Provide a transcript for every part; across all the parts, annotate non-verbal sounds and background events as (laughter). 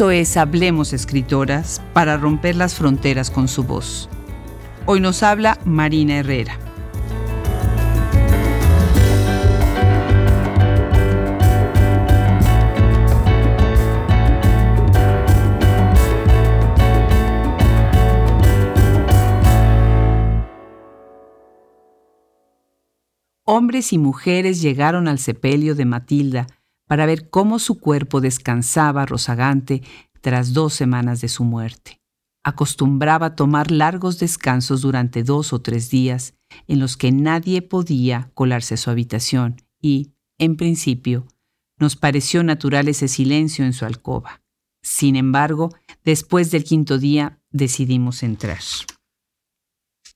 Esto es Hablemos Escritoras para romper las fronteras con su voz. Hoy nos habla Marina Herrera. Hombres y mujeres llegaron al sepelio de Matilda para ver cómo su cuerpo descansaba rozagante tras dos semanas de su muerte. Acostumbraba tomar largos descansos durante dos o tres días en los que nadie podía colarse a su habitación y, en principio, nos pareció natural ese silencio en su alcoba. Sin embargo, después del quinto día decidimos entrar.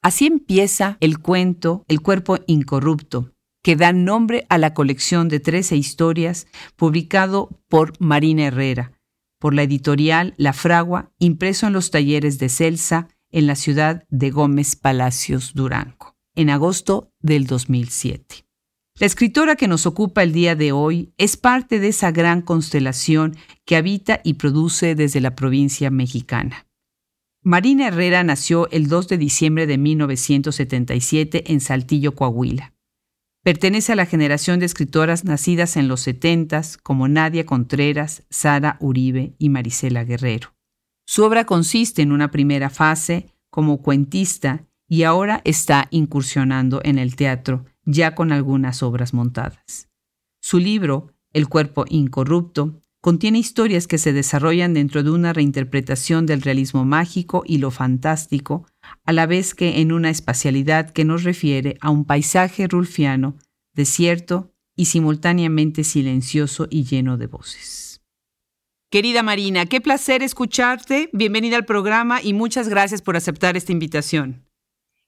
Así empieza el cuento El cuerpo incorrupto, que da nombre a la colección de 13 historias publicado por Marina Herrera, por la editorial La Fragua, impreso en los talleres de Celsa en la ciudad de Gómez Palacios, Durango, en agosto del 2007. La escritora que nos ocupa el día de hoy es parte de esa gran constelación que habita y produce desde la provincia mexicana. Marina Herrera nació el 2 de diciembre de 1977 en Saltillo, Coahuila. Pertenece a la generación de escritoras nacidas en los 70 como Nadia Contreras, Sara Uribe y Marisela Guerrero. Su obra consiste en una primera fase como cuentista y ahora está incursionando en el teatro, ya con algunas obras montadas. Su libro, El cuerpo incorrupto, Contiene historias que se desarrollan dentro de una reinterpretación del realismo mágico y lo fantástico, a la vez que en una espacialidad que nos refiere a un paisaje rulfiano, desierto y simultáneamente silencioso y lleno de voces. Querida Marina, qué placer escucharte. Bienvenida al programa y muchas gracias por aceptar esta invitación.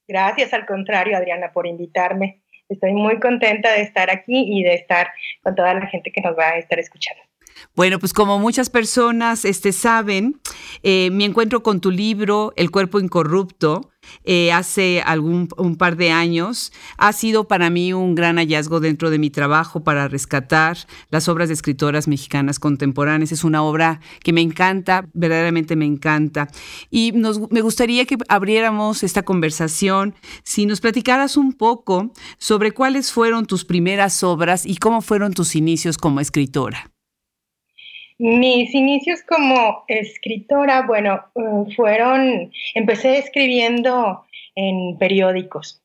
Gracias, al contrario, Adriana, por invitarme. Estoy muy contenta de estar aquí y de estar con toda la gente que nos va a estar escuchando. Bueno, pues como muchas personas este, saben, eh, mi encuentro con tu libro, El cuerpo incorrupto, eh, hace algún un par de años, ha sido para mí un gran hallazgo dentro de mi trabajo para rescatar las obras de escritoras mexicanas contemporáneas. Es una obra que me encanta, verdaderamente me encanta. Y me gustaría que abriéramos esta conversación, si nos platicaras un poco sobre cuáles fueron tus primeras obras y cómo fueron tus inicios como escritora. Mis inicios como escritora, bueno, eh, fueron, empecé escribiendo en periódicos.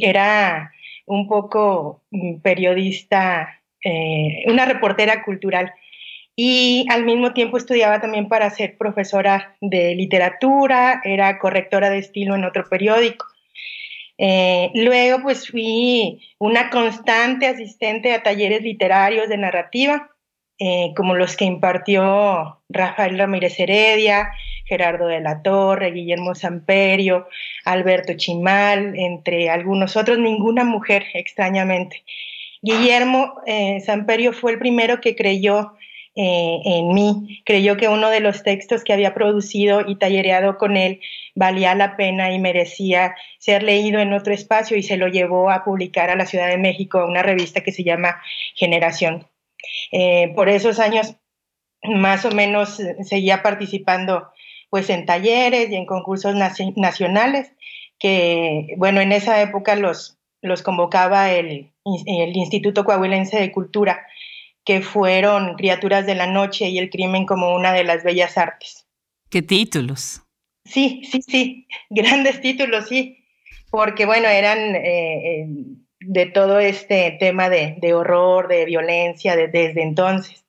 Era un poco mm, periodista, eh, una reportera cultural. Y al mismo tiempo estudiaba también para ser profesora de literatura, era correctora de estilo en otro periódico. Eh, luego pues fui una constante asistente a talleres literarios de narrativa eh, como los que impartió Rafael Ramírez Heredia, Gerardo de la Torre, Guillermo Samperio, Alberto Chimal, entre algunos otros, ninguna mujer, extrañamente. Guillermo eh, Samperio fue el primero que creyó eh, en mí, creyó que uno de los textos que había producido y tallereado con él valía la pena y merecía ser leído en otro espacio y se lo llevó a publicar a la Ciudad de México, a una revista que se llama Generación. Eh, por esos años más o menos eh, seguía participando pues en talleres y en concursos nacionales que bueno en esa época los, los convocaba el, el Instituto Coahuilense de Cultura que fueron Criaturas de la Noche y el Crimen como una de las bellas artes. ¿Qué títulos? Sí, sí, sí, (laughs) grandes títulos, sí, porque bueno, eran eh, de todo este tema de, horror, de violencia desde entonces.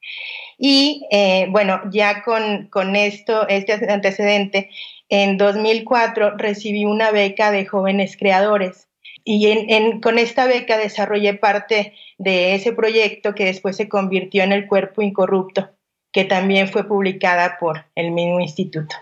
Y eh, bueno, ya con, con esto, este antecedente, en 2004 recibí una beca de jóvenes creadores y con esta beca desarrollé parte de ese proyecto que después se convirtió en El Cuerpo Incorrupto, que también fue publicada por el mismo instituto.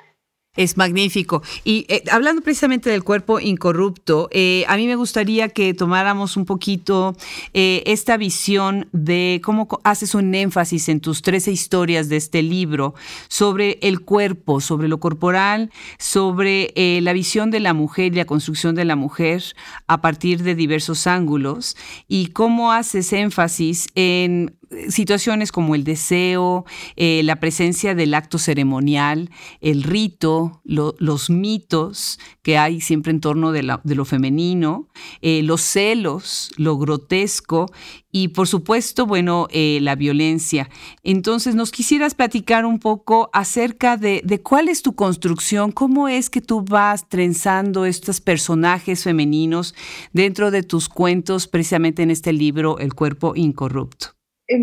Es magnífico. Y eh, hablando precisamente del cuerpo incorrupto, eh, a mí me gustaría que tomáramos un poquito eh, esta visión de cómo haces un énfasis en tus 13 historias de este libro sobre el cuerpo, sobre lo corporal, sobre la visión de la mujer y la construcción de la mujer a partir de diversos ángulos y cómo haces énfasis en situaciones como el deseo, eh, la presencia del acto ceremonial, el rito, los mitos que hay siempre en torno de, lo femenino, eh, los celos, lo grotesco y por supuesto, bueno, eh, la violencia. Entonces, nos quisieras platicar un poco acerca de, de, cuál es tu construcción, cómo es que tú vas trenzando estos personajes femeninos dentro de tus cuentos, precisamente en este libro, El cuerpo incorrupto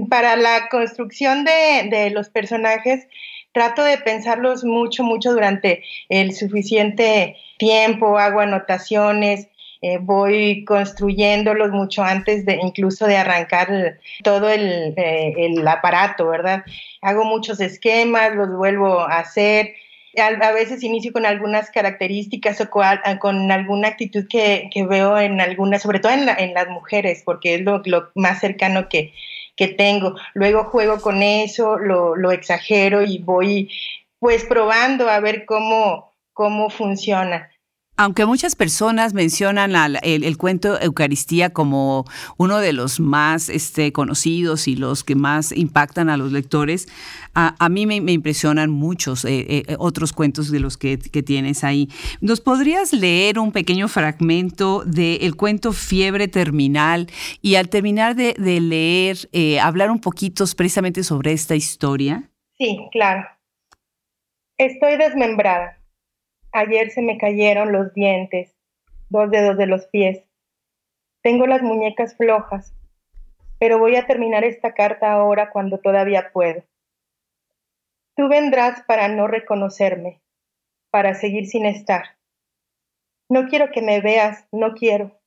para la construcción de, los personajes, trato de pensarlos mucho, mucho durante el suficiente tiempo, hago anotaciones, eh, voy construyéndolos mucho antes de incluso de arrancar todo el, eh, el, aparato, ¿verdad? Hago muchos esquemas, los vuelvo a hacer. A, veces inicio con algunas características o con, alguna actitud que, veo en algunas, sobre todo en, en las mujeres, porque es lo, lo más cercano que, que tengo. Luego juego con eso, lo, lo exagero y voy pues probando a ver cómo, cómo funciona. Aunque muchas personas mencionan el, cuento Eucaristía como uno de los más este, conocidos y los que más impactan a los lectores, a, mí me, impresionan muchos eh, eh, otros cuentos de los que, tienes ahí. ¿Nos podrías leer un pequeño fragmento del cuento Fiebre Terminal y al terminar de, leer, eh, hablar un poquito precisamente sobre esta historia? Sí, claro. Estoy desmembrada Ayer se me cayeron los dientes, dos dedos de los pies. Tengo las muñecas flojas, pero voy a terminar esta carta ahora cuando todavía puedo. Tú vendrás para no reconocerme, para seguir sin estar. No quiero que me veas, no quiero,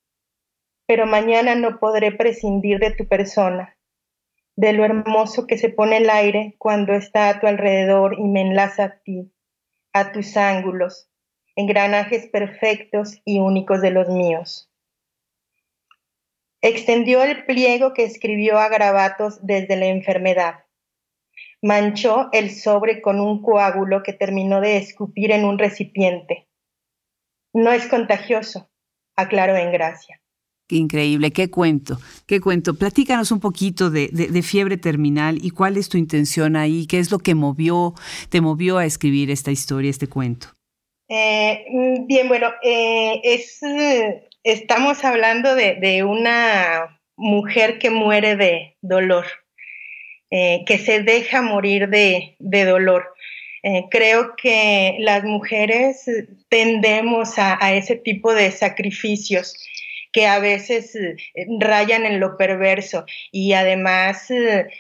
pero mañana no podré prescindir de tu persona, de lo hermoso que se pone el aire cuando está a tu alrededor y me enlaza a ti, a tus ángulos, engranajes perfectos y únicos de los míos. Extendió el pliego que escribió a Gravatos desde la enfermedad. Manchó el sobre con un coágulo que terminó de escupir en un recipiente. No es contagioso, aclaró en gracia. Qué increíble, qué cuento, qué cuento. Platícanos un poquito de, de, fiebre terminal y cuál es tu intención ahí, qué es lo que movió, te movió a escribir esta historia, este cuento. Eh, mm, bien, bueno, eh, es, estamos hablando de, una mujer que muere de dolor, eh, que se deja morir de, dolor. creo que las mujeres tendemos a, ese tipo de sacrificios que a veces rayan en lo perverso y además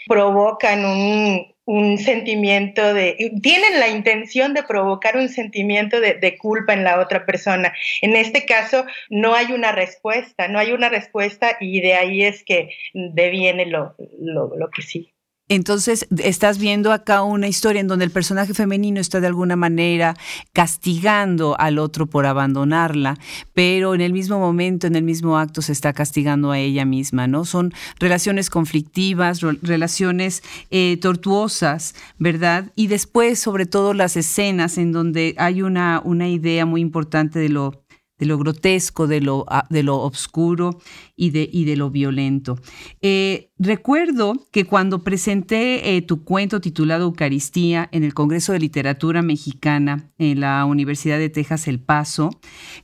provocan un, un sentimiento de, tienen la intención de provocar un sentimiento de, culpa en la otra persona. En este caso no hay una respuesta, no hay una respuesta y de ahí es que deviene lo, lo, lo que sí. Entonces, estás viendo acá una historia en donde el personaje femenino está de alguna manera castigando al otro por abandonarla, pero en el mismo momento, en el mismo acto, se está castigando a ella misma, ¿no? Son relaciones conflictivas, relaciones eh, tortuosas, ¿verdad? Y después, sobre todo, las escenas en donde hay una, una idea muy importante de lo de lo grotesco, de lo, ah, de lo oscuro y de, y de lo violento. Eh, recuerdo que cuando presenté eh, tu cuento titulado Eucaristía en el Congreso de Literatura Mexicana en la Universidad de Texas El Paso,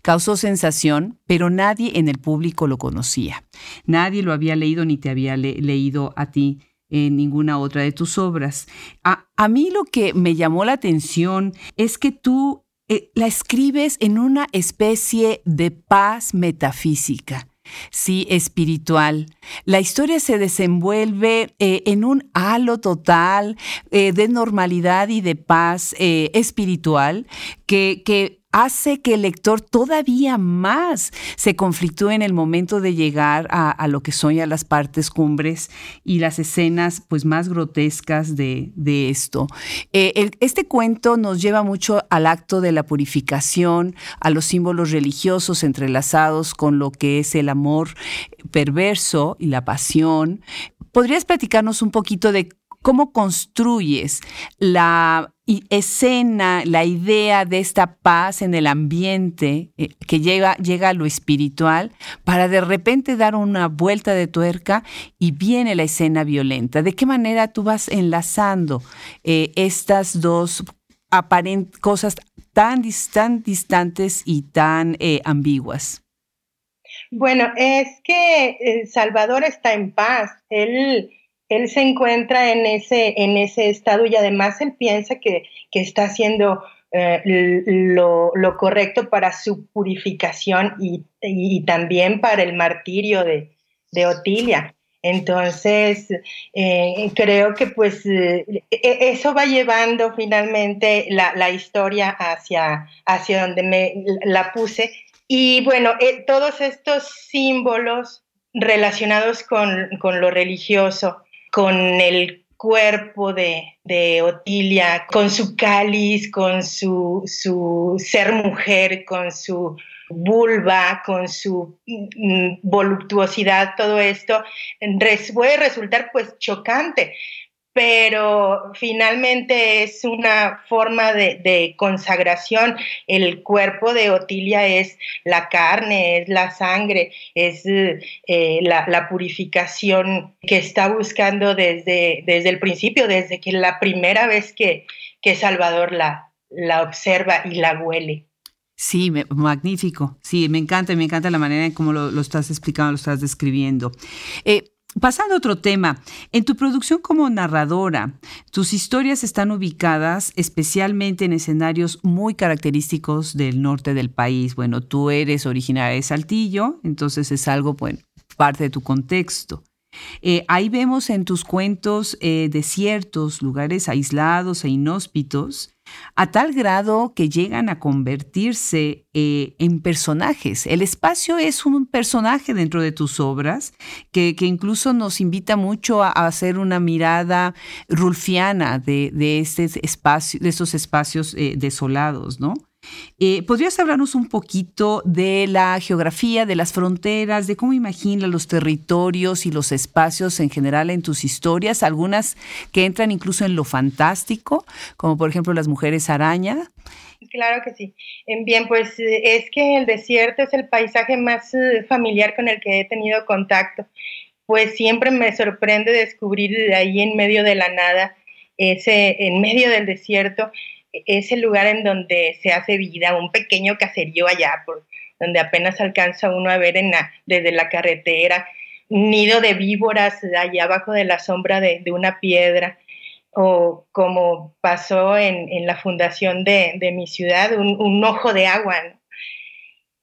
causó sensación, pero nadie en el público lo conocía. Nadie lo había leído ni te había leído a ti en ninguna otra de tus obras. A, a, mí lo que me llamó la atención es que tú eh, la escribes en una especie de paz metafísica. Sí, espiritual. La historia se desenvuelve eh, en un halo total eh, de normalidad y de paz espiritual que, que hace que el lector todavía más se conflictúe en el momento de llegar a, lo que son ya las partes cumbres y las escenas pues más grotescas de, esto. Eh, este cuento nos lleva mucho al acto de la purificación, a los símbolos religiosos entrelazados con lo que es el amor perverso y la pasión. ¿Podrías platicarnos un poquito de ¿Cómo construyes la escena, la idea de esta paz en el ambiente eh, que llega, a lo espiritual para de repente dar una vuelta de tuerca y viene la escena violenta? ¿De qué manera tú vas enlazando eh, estas dos cosas tan, distantes y tan eh, ambiguas? Bueno, es que Salvador está en paz. Él él se encuentra en ese, en ese estado y además él piensa que, está haciendo eh, lo, correcto para su purificación y, también para el martirio de, Otilia. Entonces, eh, creo que pues eh, e, eso va llevando finalmente la, historia hacia, hacia donde me la puse. Y bueno, todos estos símbolos relacionados con, con lo religioso, con el cuerpo de, Otilia, con su cáliz, con su, su, ser mujer, con su vulva, con su mm, voluptuosidad, todo esto, puede resultar pues chocante, pero finalmente es una forma de, consagración. El cuerpo de Otilia es la carne, es la sangre, es eh, la, purificación que está buscando desde, desde el principio, desde que la primera vez que, que Salvador la, la observa y la huele. Sí, magnífico. Sí, me encanta, me encanta la manera en cómo lo, estás explicando, lo estás describiendo. Eh, Pasando a otro tema, en tu producción como narradora, tus historias están ubicadas especialmente en escenarios muy característicos del norte del país. Bueno, tú eres originaria de Saltillo, entonces es algo, bueno, parte de tu contexto. Eh, ahí vemos en tus cuentos eh, desiertos, lugares aislados e inhóspitos, a tal grado que llegan a convertirse eh, en personajes. El espacio es un personaje dentro de tus obras que, incluso nos invita mucho a, hacer una mirada rulfiana de, este estos espacios desolados, ¿no? Eh, ¿Podrías hablarnos un poquito de la geografía, de las fronteras, de cómo imaginas los territorios y los espacios en general en tus historias? Algunas que entran incluso en lo fantástico, como por ejemplo las mujeres araña. Claro que sí. Bien, pues eh, es que el desierto es el paisaje más eh, familiar con el que he tenido contacto. Pues siempre me sorprende descubrir ahí en medio de la nada, ese, en medio del desierto, es el lugar en donde se hace vida, un pequeño caserío allá, por donde apenas alcanza uno a ver desde la carretera, nido de víboras allá abajo de la sombra de, una piedra, o como pasó en, la fundación de, mi ciudad, un, ojo de agua.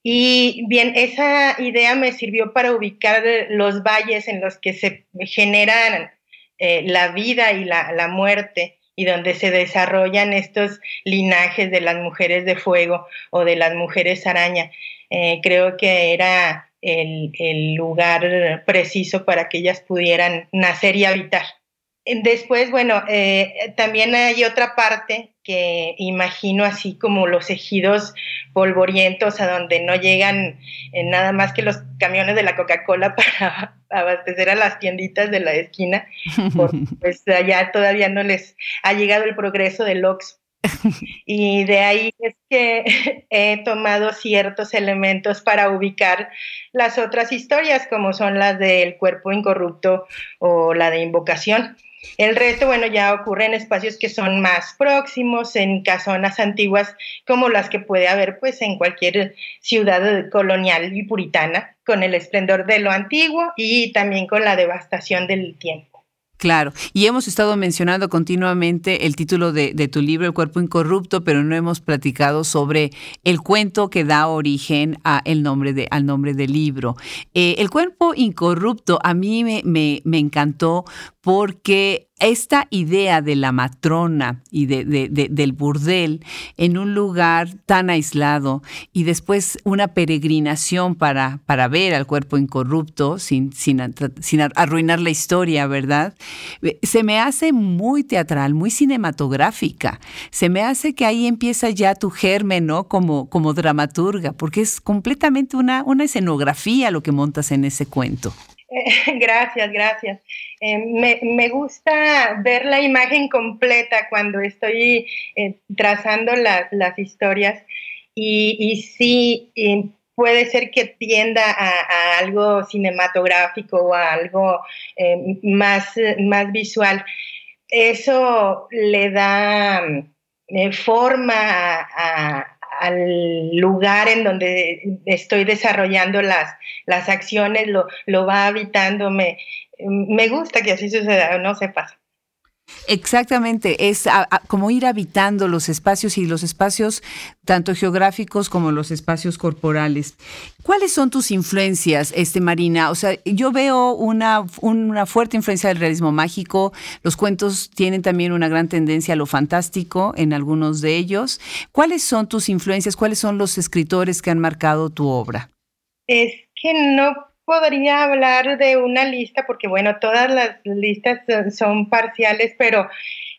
Y bien, esa idea me sirvió para ubicar los valles en los que se generan eh, la vida y la muerte y donde se desarrollan estos linajes de las mujeres de fuego o de las mujeres araña. Eh, creo que era el, lugar preciso para que ellas pudieran nacer y habitar. Después, bueno, eh, también hay otra parte que imagino así como los ejidos polvorientos a donde no llegan eh, nada más que los camiones de la Coca-Cola (laughs) para abastecer a las tienditas de la esquina, porque (laughs) pues allá todavía no les ha llegado el progreso del Oxxo. (laughs) Y de ahí es que (laughs) he tomado ciertos elementos para ubicar las otras historias, como son las del cuerpo incorrupto o la de invocación. El resto, bueno, ya ocurre en espacios que son más próximos, en casonas antiguas como las que puede haber pues en cualquier ciudad colonial y puritana, con el esplendor de lo antiguo y también con la devastación del tiempo. Claro, y hemos estado mencionando continuamente el título de, tu libro, El cuerpo incorrupto, pero no hemos platicado sobre el cuento que da origen nombre de, al nombre del libro. Eh, el cuerpo incorrupto a mí me, me encantó porque esta idea de la matrona y de, del burdel en un lugar tan aislado y después una peregrinación para, para ver al cuerpo incorrupto sin, sin, sin, arruinar la historia, ¿verdad? Eh, se me hace muy teatral, muy cinematográfica. Se me hace que ahí empieza ya tu germen, ¿no? Como, como dramaturga, porque es completamente una, una escenografía lo que montas en ese cuento. (laughs) gracias, gracias. Eh, me, gusta ver la imagen completa cuando estoy eh, trazando las historias y, sí, puede ser que tienda a, algo cinematográfico o a algo más, más visual. Eso le da forma a al lugar en donde estoy desarrollando las, las acciones, lo, lo va habitando, me, me gusta que así suceda, no se pasa. Exactamente, es como ir habitando los espacios y los espacios tanto geográficos como los espacios corporales. ¿Cuáles son tus influencias, este Marina? O sea, yo veo una, una fuerte influencia del realismo mágico. Los cuentos tienen también una gran tendencia a lo fantástico en algunos de ellos. ¿Cuáles son tus influencias? ¿Cuáles son los escritores que han marcado tu obra? Es que no podría hablar de una lista porque, bueno, todas las listas son parciales, pero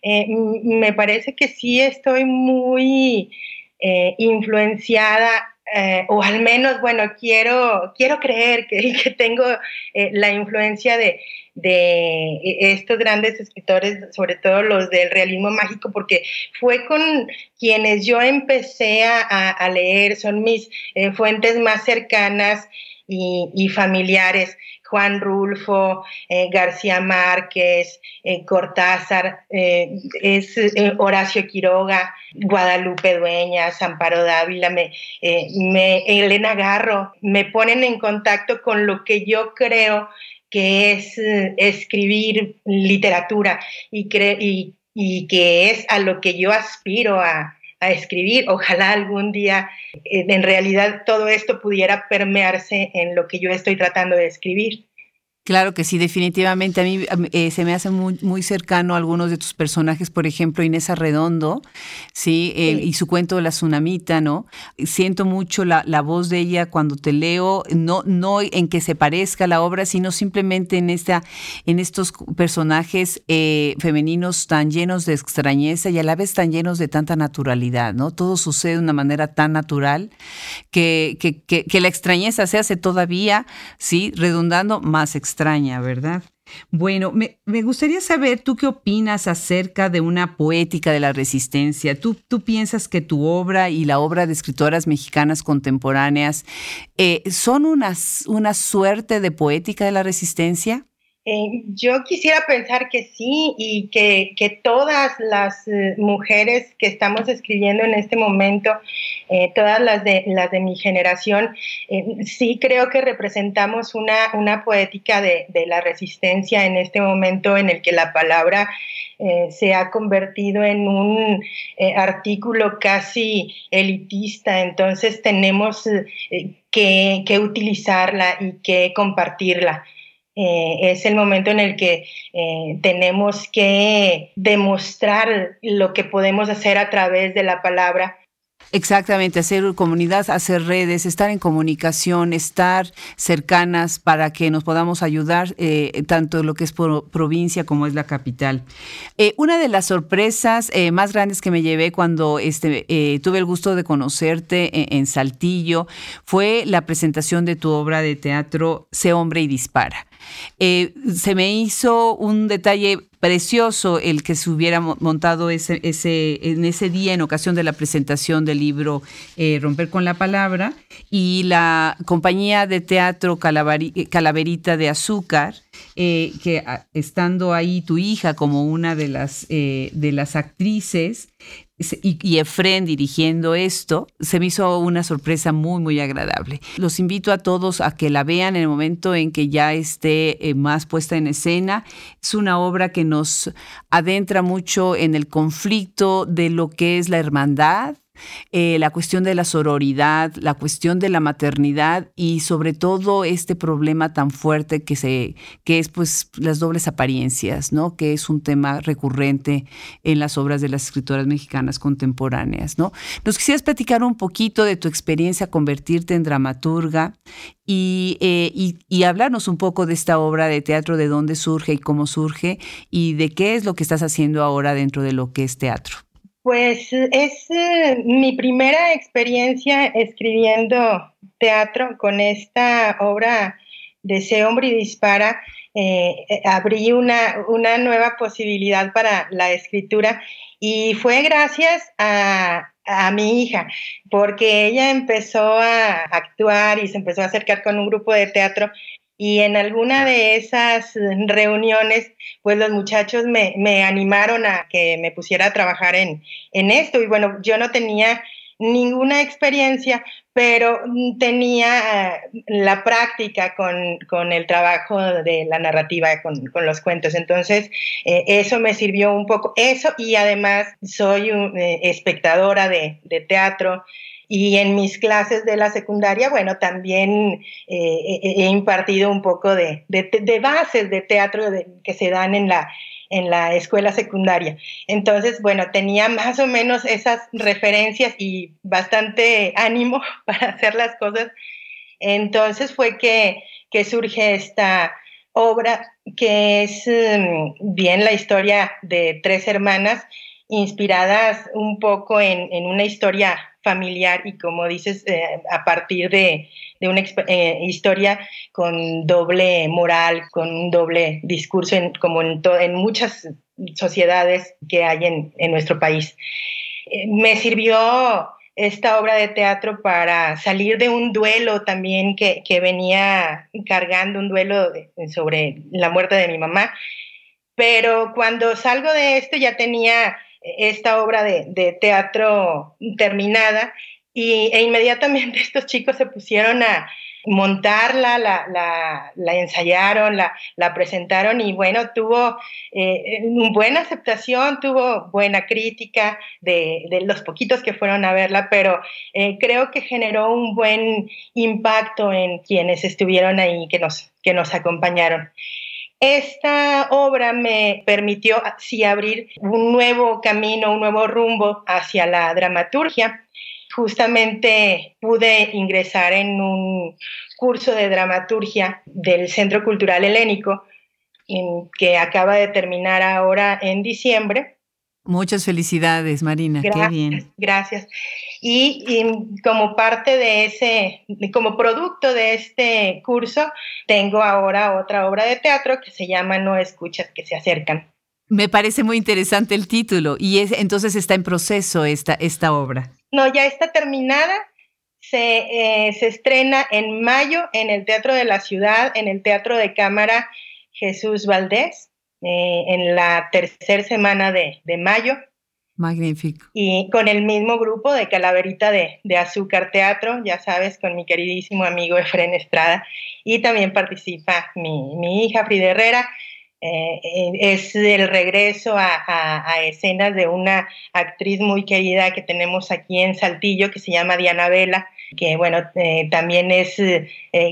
eh, me parece que sí estoy muy eh, influenciada. Eh, o al menos, bueno, quiero, quiero creer que, (laughs) que tengo la influencia de, de estos grandes escritores, sobre todo los del realismo mágico, porque fue con quienes yo empecé a leer, son mis fuentes más cercanas y, familiares, Juan Rulfo, eh, García Márquez, eh, Cortázar, eh, es Horacio Quiroga, Guadalupe Dueñas, Amparo Dávila, me, Elena Garro, me ponen en contacto con lo que yo creo que es escribir literatura y, y que es a lo que yo aspiro a, a escribir. Ojalá algún día eh, en realidad todo esto pudiera permearse en lo que yo estoy tratando de escribir. Claro que sí, definitivamente. A mí eh, se me hace muy, muy, cercano a algunos de tus personajes, por ejemplo, Inés Arredondo, ¿sí? Eh, y su cuento La Tsunamita, ¿no? Siento mucho la, la, voz de ella cuando te leo, no, no en que se parezca la obra, sino simplemente en, esta, en estos personajes eh, femeninos tan llenos de extrañeza y a la vez tan llenos de tanta naturalidad, ¿no? Todo sucede de una manera tan natural que, que, que, que la extrañeza se hace todavía, ¿sí? Redundando más extraña extraña, ¿verdad? Bueno, me, gustaría saber tú qué opinas acerca de una poética de la resistencia. ¿Tú, tú piensas que tu obra y la obra de escritoras mexicanas contemporáneas eh, son una suerte de poética de la resistencia? Eh, yo quisiera pensar que sí y que, todas las eh, mujeres que estamos escribiendo en este momento, eh, todas las de, las de mi generación, sí creo que representamos una, una poética de, la resistencia en este momento en el que la palabra se ha convertido en un artículo casi elitista, entonces tenemos que, que utilizarla y que compartirla. Eh, es el momento en el que eh, tenemos que demostrar lo que podemos hacer a través de la palabra Exactamente, hacer comunidad, hacer redes, estar en comunicación, estar cercanas para que nos podamos ayudar, eh, tanto lo que es provincia como es la capital. Una de las sorpresas más grandes que me llevé cuando este, tuve el gusto de conocerte en, Saltillo fue la presentación de tu obra de teatro Sé hombre y dispara. Se me hizo un detalle precioso el que se hubiera montado ese, ese, en ese día en ocasión de la presentación del libro eh, Romper con la Palabra y la compañía de teatro Calaverita de Azúcar, eh, que ah, estando ahí tu hija como una de las, eh, de las actrices, y, Efren dirigiendo esto, se me hizo una sorpresa muy, muy agradable. Los invito a todos a que la vean en el momento en que ya esté eh, más puesta en escena. Es una obra que nos adentra mucho en el conflicto de lo que es la hermandad, eh, la cuestión de la sororidad, la cuestión de la maternidad y sobre todo este problema tan fuerte que, se, que es pues las dobles apariencias, ¿no? que es un tema recurrente en las obras de las escritoras mexicanas contemporáneas. ¿no? Nos quisieras platicar un poquito de tu experiencia convertirte en dramaturga y, eh, y, y, hablarnos un poco de esta obra de teatro, de dónde surge y cómo surge y de qué es lo que estás haciendo ahora dentro de lo que es teatro. Pues es eh, mi primera experiencia escribiendo teatro con esta obra de Ese hombre y dispara, eh, eh, abrí una, una nueva posibilidad para la escritura y fue gracias a, a mi hija, porque ella empezó a actuar y se empezó a acercar con un grupo de teatro y en alguna de esas reuniones, pues los muchachos me, me animaron a que me pusiera a trabajar en, en esto. Y bueno, yo no tenía ninguna experiencia, pero tenía eh, la práctica con, el trabajo de la narrativa, con, los cuentos. Entonces, eh, eso me sirvió un poco, eso y además soy eh, espectadora de, teatro. Y en mis clases de la secundaria, bueno, también he impartido un poco de, de bases de teatro que se dan en la, en la escuela secundaria. Entonces, bueno, tenía más o menos esas referencias y bastante ánimo (laughs) para hacer las cosas. Entonces fue que, surge esta obra que es mm, bien la historia de tres hermanas inspiradas un poco en, en una historia familiar y como dices, eh, a partir de, una eh, historia con doble moral, con un doble discurso, como en, en, muchas sociedades que hay en, nuestro país. Eh, me sirvió esta obra de teatro para salir de un duelo también que, venía cargando, un duelo sobre la muerte de mi mamá. Pero cuando salgo de esto ya tenía esta obra de, teatro terminada y, e inmediatamente (laughs) estos chicos se pusieron a montarla, la, ensayaron, la, presentaron y bueno, tuvo eh, buena aceptación, tuvo buena crítica de, los poquitos que fueron a verla, pero eh, creo que generó un buen impacto en quienes estuvieron ahí, que nos, que nos acompañaron. Esta obra me permitió sí abrir un nuevo camino, un nuevo rumbo hacia la dramaturgia. Justamente pude ingresar en un curso de dramaturgia del Centro Cultural Helénico, que acaba de terminar ahora en diciembre. Muchas felicidades, Marina. Qué bien. Gracias. Y, como parte de ese, como producto de este curso, tengo ahora otra obra de teatro que se llama No escuchas que se acercan. Me parece muy interesante el título y es, entonces está en proceso esta, esta obra. No, ya está terminada. Se, eh, se estrena en mayo en el Teatro de la Ciudad, en el Teatro de Cámara Jesús Valdés, eh, en la tercera semana de, de mayo. Magnífico. Y con el mismo grupo de Calaverita de, Azúcar Teatro, ya sabes, con mi queridísimo amigo Efren Estrada. Y también participa mi, hija Frida Herrera. Eh, eh, es el regreso a, escenas de una actriz muy querida que tenemos aquí en Saltillo, que se llama Diana Vela, que bueno, eh, también es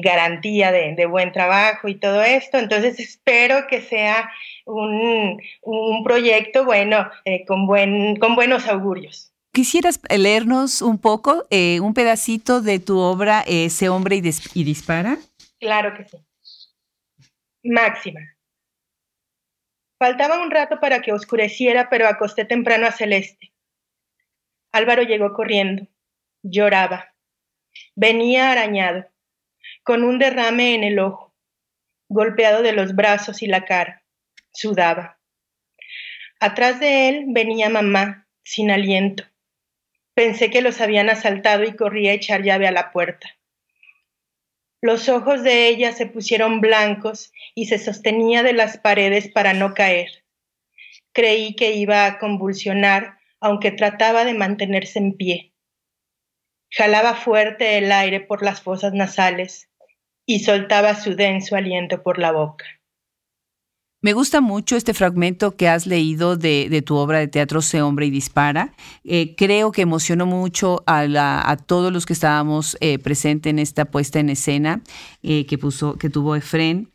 garantía de, de buen trabajo y todo esto. Entonces espero que sea un, proyecto bueno, eh, con, buen, con buenos augurios. ¿Quisieras leernos un poco, eh, un pedacito de tu obra Ese hombre y, y dispara? Claro que sí. Máxima. Faltaba un rato para que oscureciera, pero acosté temprano a Celeste. Álvaro llegó corriendo. Lloraba. Venía arañado, con un derrame en el ojo, golpeado de los brazos y la cara sudaba. Atrás de él venía mamá, sin aliento. Pensé que los habían asaltado y corrí a echar llave a la puerta. Los ojos de ella se pusieron blancos y se sostenía de las paredes para no caer. Creí que iba a convulsionar, aunque trataba de mantenerse en pie. Jalaba fuerte el aire por las fosas nasales y soltaba su denso aliento por la boca. Me gusta mucho este fragmento que has leído de, tu obra de teatro Se Hombre y Dispara. Eh, creo que emocionó mucho a, todos los que estábamos eh, presentes en esta puesta en escena eh, que, tuvo Efren.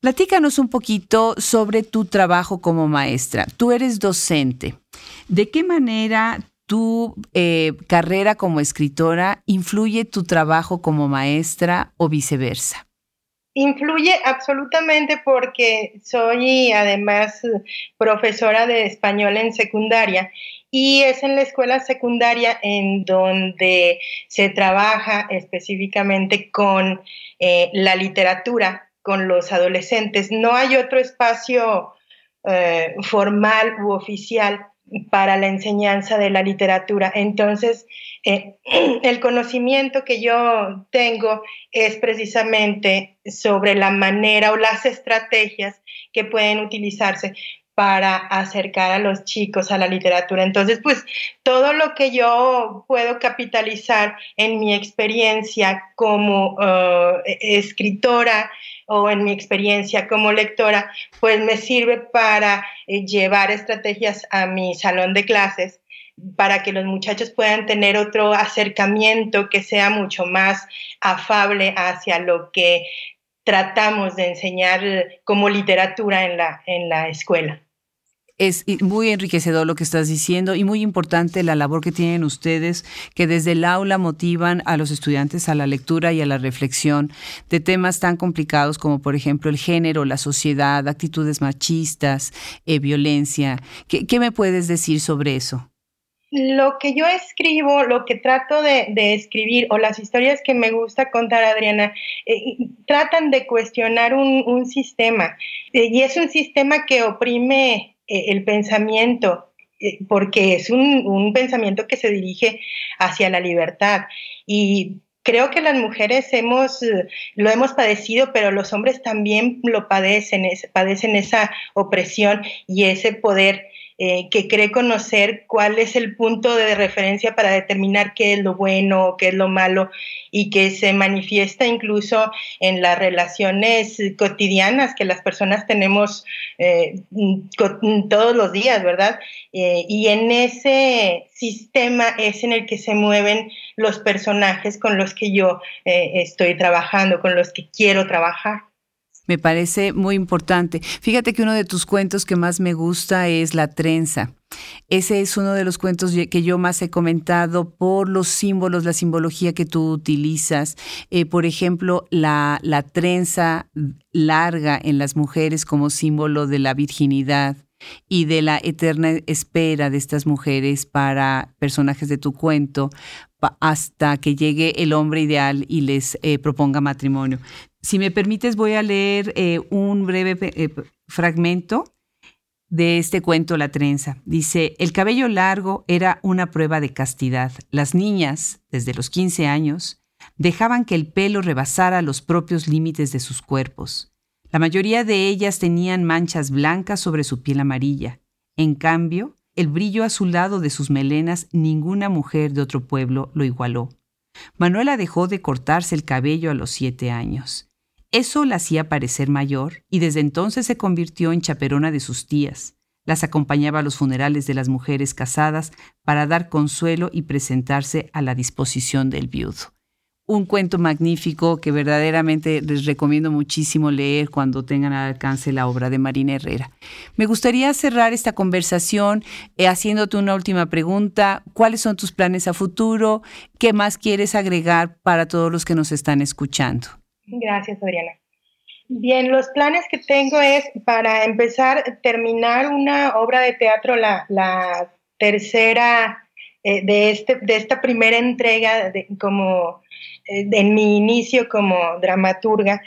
Platícanos un poquito sobre tu trabajo como maestra. Tú eres docente. ¿De qué manera tu carrera como escritora influye tu trabajo como maestra o viceversa? Influye absolutamente porque soy además profesora de español en secundaria y es en la escuela secundaria en donde se trabaja específicamente con eh, la literatura, con los adolescentes. No hay otro espacio eh, formal u oficial para la enseñanza de la literatura. Entonces, eh, (clears throat) el conocimiento que yo tengo es precisamente sobre la manera o las estrategias que pueden utilizarse para acercar a los chicos a la literatura. Entonces, pues todo lo que yo puedo capitalizar en mi experiencia como eh, escritora o en mi experiencia como lectora, pues me sirve para eh, llevar estrategias a mi salón de clases para que los muchachos puedan tener otro acercamiento que sea mucho más afable hacia lo que tratamos de enseñar como literatura en la, en la escuela. Es muy enriquecedor lo que estás diciendo y muy importante la labor que tienen ustedes, que desde el aula motivan a los estudiantes a la lectura y a la reflexión de temas tan complicados como, por ejemplo, el género, la sociedad, actitudes machistas, eh, violencia. ¿Qué, me puedes decir sobre eso? Lo que yo escribo, lo que trato de, escribir o las historias que me gusta contar, Adriana, eh, tratan de cuestionar un, sistema eh, y es un sistema que oprime el pensamiento, porque es un, pensamiento que se dirige hacia la libertad. Y creo que las mujeres hemos, lo hemos padecido, pero los hombres también lo padecen, padecen esa opresión y ese poder eh, que cree conocer cuál es el punto de referencia para determinar qué es lo bueno, qué es lo malo, y que se manifiesta incluso en las relaciones cotidianas que las personas tenemos eh, todos los días, ¿verdad? Eh, y en ese sistema es en el que se mueven los personajes con los que yo estoy trabajando, con los que quiero trabajar. Me parece muy importante. Fíjate que uno de tus cuentos que más me gusta es La trenza. Ese es uno de los cuentos que yo más he comentado por los símbolos, la simbología que tú utilizas. Eh, por ejemplo, la, la trenza larga en las mujeres como símbolo de la virginidad y de la eterna espera de estas mujeres para personajes de tu cuento hasta que llegue el hombre ideal y les eh, proponga matrimonio. Si me permites, voy a leer eh, un breve eh, fragmento de este cuento La trenza. Dice, el cabello largo era una prueba de castidad. Las niñas, desde los 15 años, dejaban que el pelo rebasara los propios límites de sus cuerpos. La mayoría de ellas tenían manchas blancas sobre su piel amarilla. En cambio, el brillo azulado de sus melenas ninguna mujer de otro pueblo lo igualó. Manuela dejó de cortarse el cabello a los siete años. Eso la hacía parecer mayor y desde entonces se convirtió en chaperona de sus tías. Las acompañaba a los funerales de las mujeres casadas para dar consuelo y presentarse a la disposición del viudo un cuento magnífico que verdaderamente les recomiendo muchísimo leer cuando tengan al alcance la obra de Marina Herrera. Me gustaría cerrar esta conversación eh, haciéndote una última pregunta. ¿Cuáles son tus planes a futuro? ¿Qué más quieres agregar para todos los que nos están escuchando? Gracias, Adriana. Bien, los planes que tengo es para empezar, terminar una obra de teatro, la, tercera eh, de, este, de esta primera entrega de, como eh, en mi inicio como dramaturga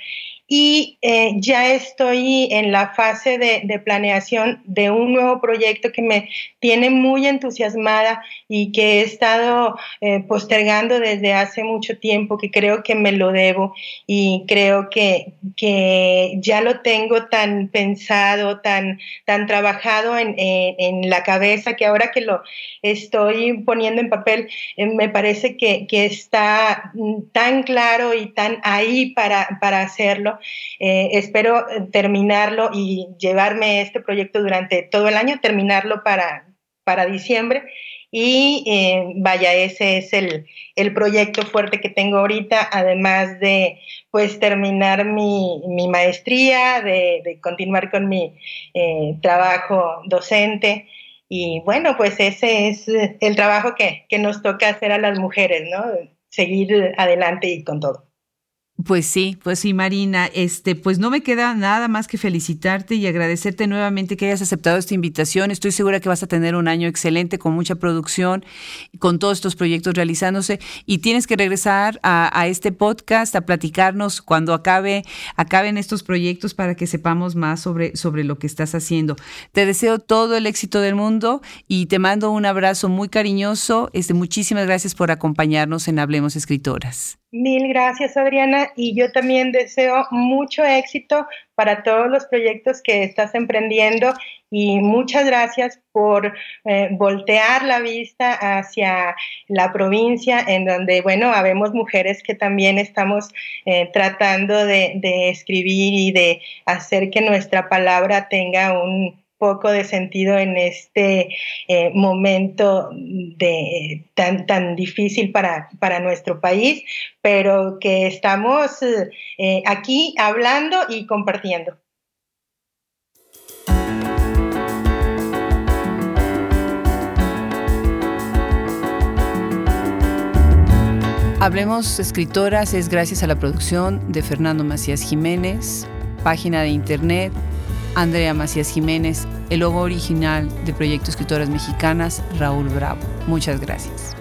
y eh, ya estoy en la fase de, planeación de un nuevo proyecto que me tiene muy entusiasmada y que he estado eh, postergando desde hace mucho tiempo, que creo que me lo debo y creo que, que ya lo tengo tan pensado, tan, tan trabajado en, en, la cabeza, que ahora que lo estoy poniendo en papel, eh, me parece que, que, está tan claro y tan ahí para, para hacerlo eh, espero terminarlo y llevarme este proyecto durante todo el año, terminarlo para, para diciembre. Y eh, vaya, ese es el, proyecto fuerte que tengo ahorita, además de pues terminar mi, maestría, de, continuar con mi eh, trabajo docente. Y bueno, pues ese es el trabajo que, que nos toca hacer a las mujeres, ¿no? Seguir adelante y con todo. Pues sí, pues sí, Marina. Este, pues no me queda nada más que felicitarte y agradecerte nuevamente que hayas aceptado esta invitación. Estoy segura que vas a tener un año excelente con mucha producción, con todos estos proyectos realizándose y tienes que regresar a, este podcast a platicarnos cuando acabe, acaben estos proyectos para que sepamos más sobre, sobre lo que estás haciendo. Te deseo todo el éxito del mundo y te mando un abrazo muy cariñoso. Este, muchísimas gracias por acompañarnos en Hablemos Escritoras. Mil gracias, Adriana, y yo también deseo mucho éxito para todos los proyectos que estás emprendiendo y muchas gracias por eh, voltear la vista hacia la provincia en donde, bueno, habemos mujeres que también estamos eh, tratando de escribir y de hacer que nuestra palabra tenga un poco de sentido en este eh, momento de, tan, tan difícil para, para, nuestro país, pero que estamos eh, aquí hablando y compartiendo. Hablemos Escritoras es gracias a la producción de Fernando Macías Jiménez, página de internet Andrea Macías Jiménez, el logo original de Proyecto Escritoras Mexicanas, Raúl Bravo. Muchas gracias.